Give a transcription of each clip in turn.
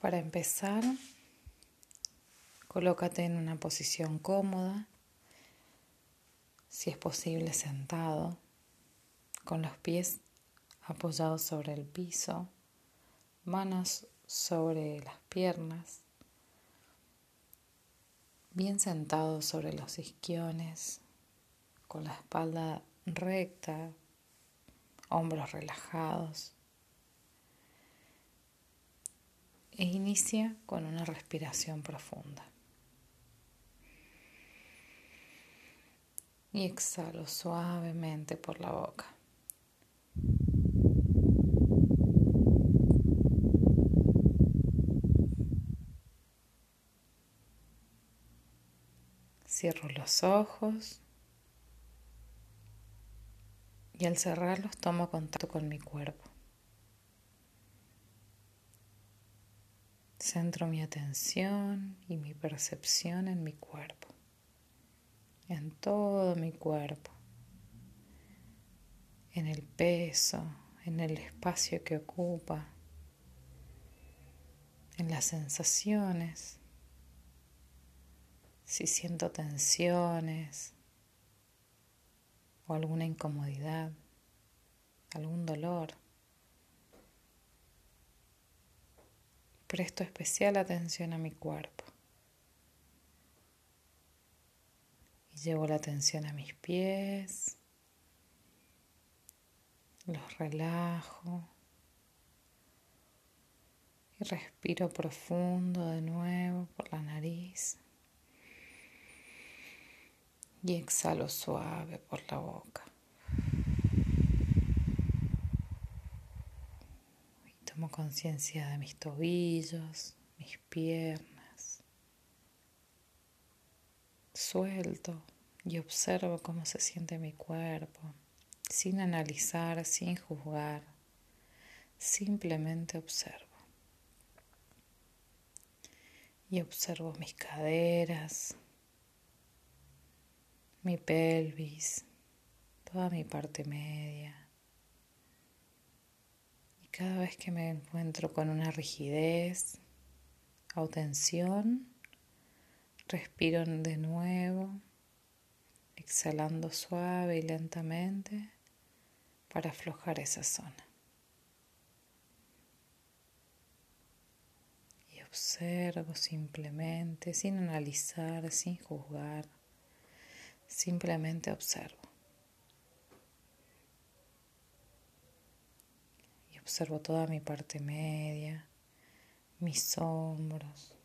Para empezar, colócate en una posición cómoda, si es posible sentado, con los pies apoyados sobre el piso, manos sobre las piernas, bien sentado sobre los isquiones, con la espalda recta, hombros relajados. E inicia con una respiración profunda. Y exhalo suavemente por la boca. Cierro los ojos y al cerrarlos tomo contacto con mi cuerpo. Centro mi atención y mi percepción en mi cuerpo, en todo mi cuerpo, en el peso, en el espacio que ocupa, en las sensaciones, si siento tensiones. O alguna incomodidad, algún dolor. Presto especial atención a mi cuerpo. Y llevo la atención a mis pies. Los relajo. Y respiro profundo de nuevo por la nariz. Y exhalo suave por la boca. Tomo conciencia de mis tobillos, mis piernas. Suelto y observo cómo se siente mi cuerpo, sin analizar, sin juzgar. Simplemente observo. Y observo mis caderas, mi pelvis, toda mi parte media cada vez que me encuentro con una rigidez o tensión, respiro de nuevo, exhalando suave y lentamente para aflojar esa zona. Y observo simplemente, sin analizar, sin juzgar, simplemente observo. Observo toda mi parte media, mis hombros.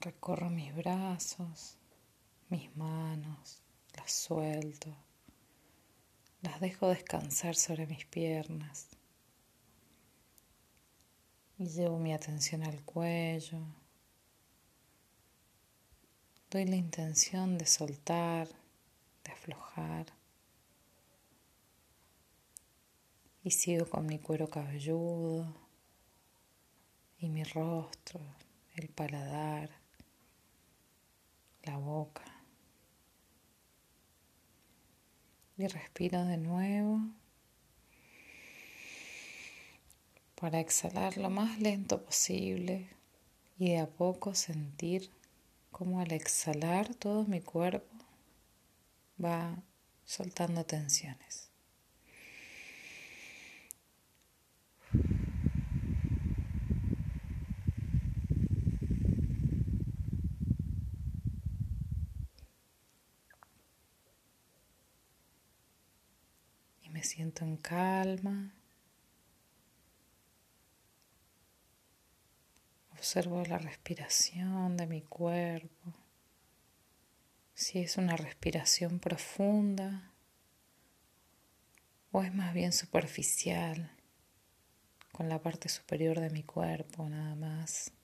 Recorro mis brazos, mis manos, las suelto. Las dejo descansar sobre mis piernas. Y llevo mi atención al cuello. Doy la intención de soltar, de aflojar. Y sigo con mi cuero cabelludo y mi rostro, el paladar, la boca. Y respiro de nuevo para exhalar lo más lento posible y de a poco sentir cómo al exhalar todo mi cuerpo va soltando tensiones. me siento en calma. Observo la respiración de mi cuerpo. Si es una respiración profunda o es más bien superficial, con la parte superior de mi cuerpo nada más.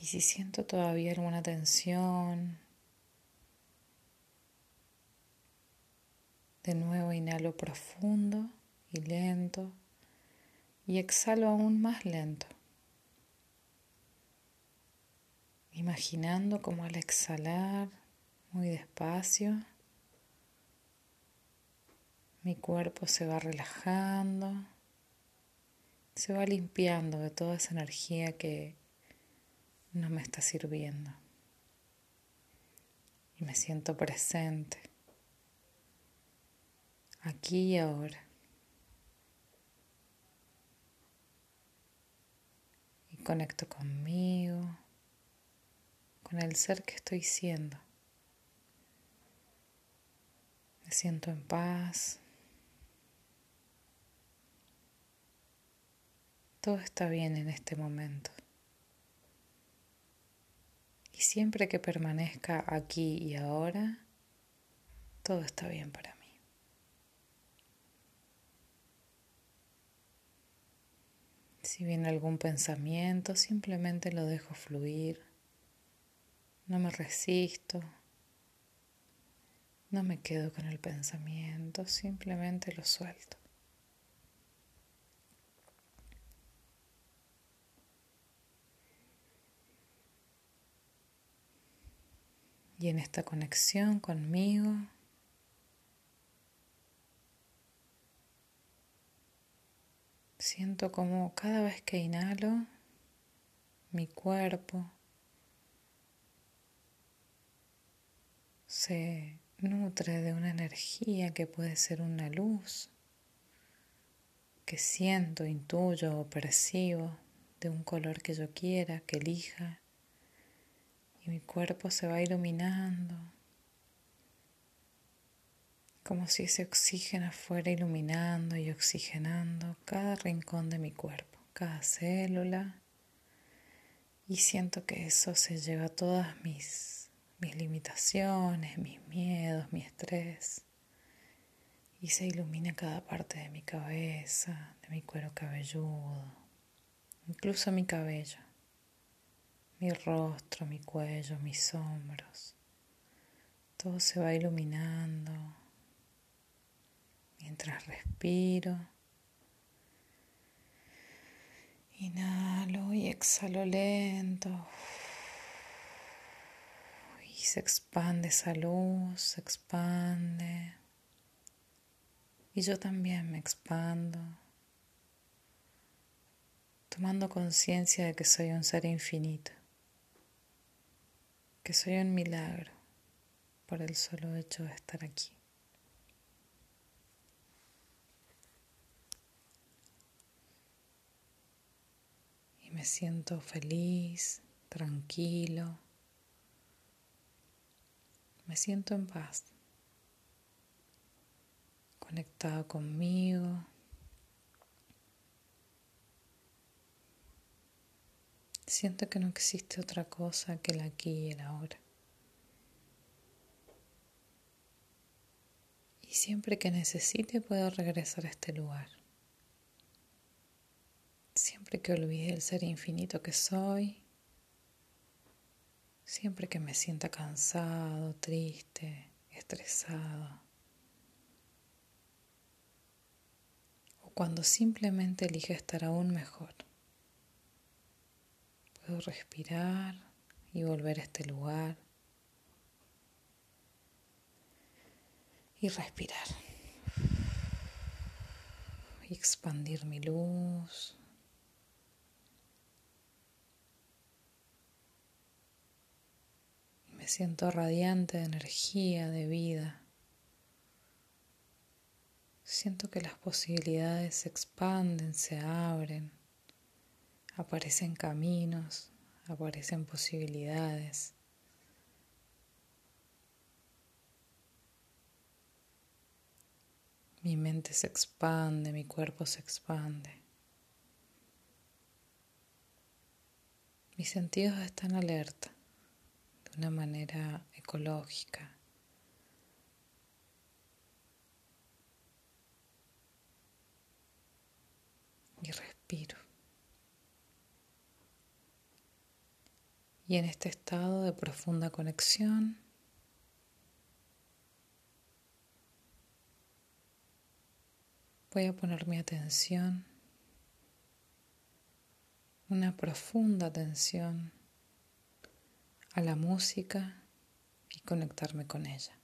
Y si siento todavía alguna tensión, de nuevo inhalo profundo y lento y exhalo aún más lento. Imaginando como al exhalar muy despacio, Mi cuerpo se va relajando, se va limpiando de toda esa energía que no me está sirviendo. Y me siento presente, aquí y ahora. Y conecto conmigo, con el ser que estoy siendo. Me siento en paz. Todo está bien en este momento. Y siempre que permanezca aquí y ahora, todo está bien para mí. Si viene algún pensamiento, simplemente lo dejo fluir. No me resisto. No me quedo con el pensamiento, simplemente lo suelto. Y en esta conexión conmigo, siento como cada vez que inhalo, mi cuerpo se nutre de una energía que puede ser una luz que siento, intuyo o percibo de un color que yo quiera, que elija mi cuerpo se va iluminando, como si ese oxígeno fuera iluminando y oxigenando cada rincón de mi cuerpo, cada célula, y siento que eso se lleva todas mis, mis limitaciones, mis miedos, mi estrés, y se ilumina cada parte de mi cabeza, de mi cuero cabelludo, incluso mi cabello mi rostro, mi cuello, mis hombros. Todo se va iluminando mientras respiro. Inhalo y exhalo lento. Y se expande esa luz, se expande. Y yo también me expando, tomando conciencia de que soy un ser infinito que soy un milagro por el solo hecho de estar aquí. Y me siento feliz, tranquilo, me siento en paz, conectado conmigo. Siento que no existe otra cosa que el aquí y el ahora. Y siempre que necesite puedo regresar a este lugar. Siempre que olvide el ser infinito que soy, siempre que me sienta cansado, triste, estresado, o cuando simplemente elige estar aún mejor. Puedo respirar y volver a este lugar. Y respirar. Y expandir mi luz. Me siento radiante de energía, de vida. Siento que las posibilidades se expanden, se abren aparecen caminos, aparecen posibilidades. Mi mente se expande, mi cuerpo se expande. Mis sentidos están alerta de una manera ecológica. Y respiro. Y en este estado de profunda conexión, voy a poner mi atención, una profunda atención a la música y conectarme con ella.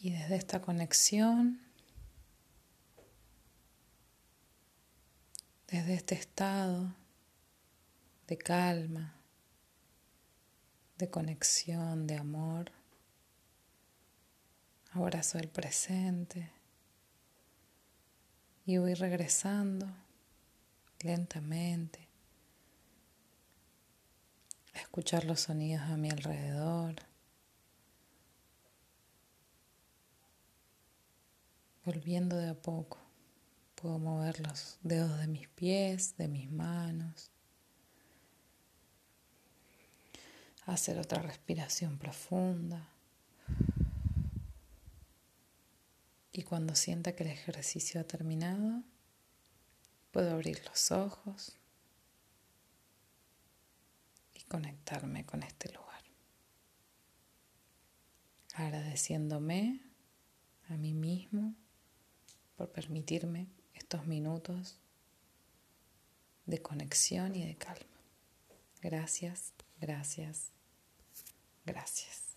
Y desde esta conexión, desde este estado de calma, de conexión, de amor, abrazo el presente y voy regresando lentamente a escuchar los sonidos a mi alrededor. Volviendo de a poco, puedo mover los dedos de mis pies, de mis manos. Hacer otra respiración profunda. Y cuando sienta que el ejercicio ha terminado, puedo abrir los ojos y conectarme con este lugar. Agradeciéndome a mí mismo por permitirme estos minutos de conexión y de calma. Gracias, gracias, gracias.